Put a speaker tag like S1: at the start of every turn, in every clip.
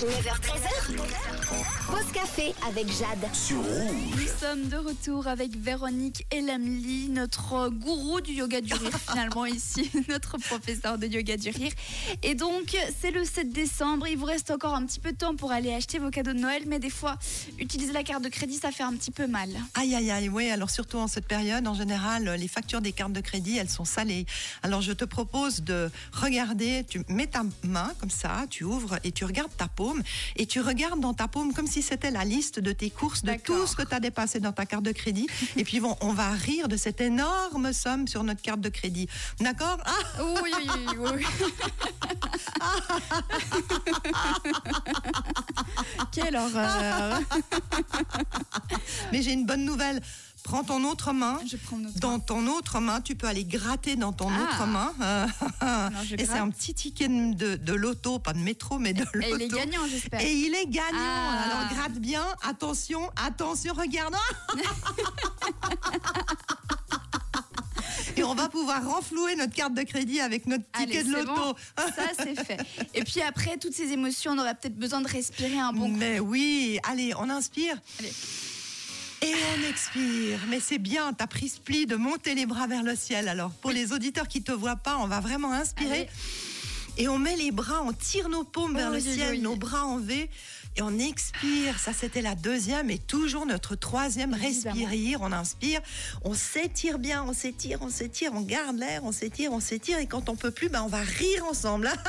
S1: 9h13h. Pause café avec Jade.
S2: sur Rouge.
S3: Nous sommes de retour avec Véronique Elamli, notre gourou du yoga du rire finalement ici, notre professeur de yoga du rire. Et donc c'est le 7 décembre, il vous reste encore un petit peu de temps pour aller acheter vos cadeaux de Noël, mais des fois utiliser la carte de crédit ça fait un petit peu mal.
S4: Aïe, aïe, aïe, oui, alors surtout en cette période, en général, les factures des cartes de crédit, elles sont salées. Alors je te propose de regarder, tu mets ta main comme ça, tu ouvres et tu regardes ta paume, et tu regardes dans ta paume comme si c'était la liste de tes courses, de tout ce que tu as dépassé dans ta carte de crédit. et puis bon, on va rire de cette énorme somme sur notre carte de crédit. D'accord? Ah,
S3: Oui, oui, oui, oui. Quelle horreur
S4: Mais j'ai une bonne nouvelle. Prends ton autre main.
S3: Je prends notre
S4: Dans ton autre main, tu peux aller gratter dans ton
S3: Ah.
S4: autre main.
S3: Alors,
S4: et c'est un petit ticket de, de loto, pas de métro, mais de loto.
S3: Et il est gagnant j'espère.
S4: Et il est gagnant.
S3: Ah.
S4: Alors gratte bien. Attention, attention, regarde. Et on va pouvoir renflouer notre carte de crédit avec notre ticket
S3: Allez,
S4: de loto.
S3: bon, ça c'est fait. Et puis après toutes ces émotions, on aurait peut-être besoin de respirer un bon coup.
S4: Mais oui, allez, on inspire.
S3: Allez.
S4: Et on expire. Mais c'est bien, t'as pris ce pli de monter les bras vers le ciel. Alors, pour les auditeurs qui te voient pas, on va vraiment inspirer.
S3: Allez.
S4: Et on met les bras, on tire nos paumes vers
S3: Oh,
S4: le ciel,
S3: oui.
S4: nos bras en V. Et on expire. Ça, c'était la deuxième et toujours notre troisième respirer. On inspire, on s'étire bien, on s'étire, on s'étire, on garde l'air, on s'étire, on s'étire. Et quand on peut plus, ben, on va rire ensemble.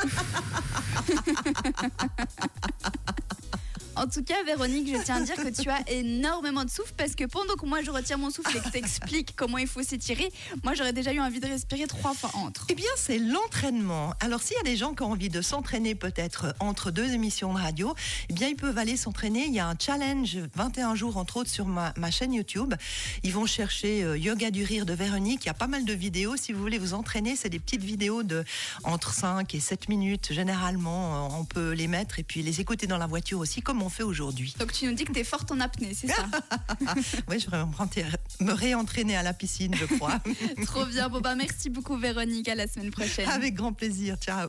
S3: En tout cas, Véronique, je tiens à dire que tu as énormément de souffle parce que pendant que moi je retire mon souffle et que t'expliques comment il faut s'étirer, moi j'aurais déjà eu envie de respirer trois fois entre.
S4: Eh bien, c'est l'entraînement. Alors, s'il y a des gens qui ont envie de s'entraîner peut-être entre deux émissions de radio, eh bien, ils peuvent aller s'entraîner. Il y a un challenge 21 jours, entre autres, sur ma, chaîne YouTube. Ils vont chercher euh, Yoga du rire de Véronique. Il y a pas mal de vidéos. Si vous voulez vous entraîner, c'est des petites vidéos de entre 5 et 7 minutes. Généralement, euh, on peut les mettre et puis les écouter dans la voiture aussi, comme on fait aujourd'hui.
S3: Donc tu nous dis que t'es forte en apnée, c'est ça
S4: Oui, je vais me réentraîner à la piscine, je crois.
S3: Trop bien. Bon bah merci beaucoup Véronique, à la semaine prochaine.
S4: Avec grand plaisir. Ciao.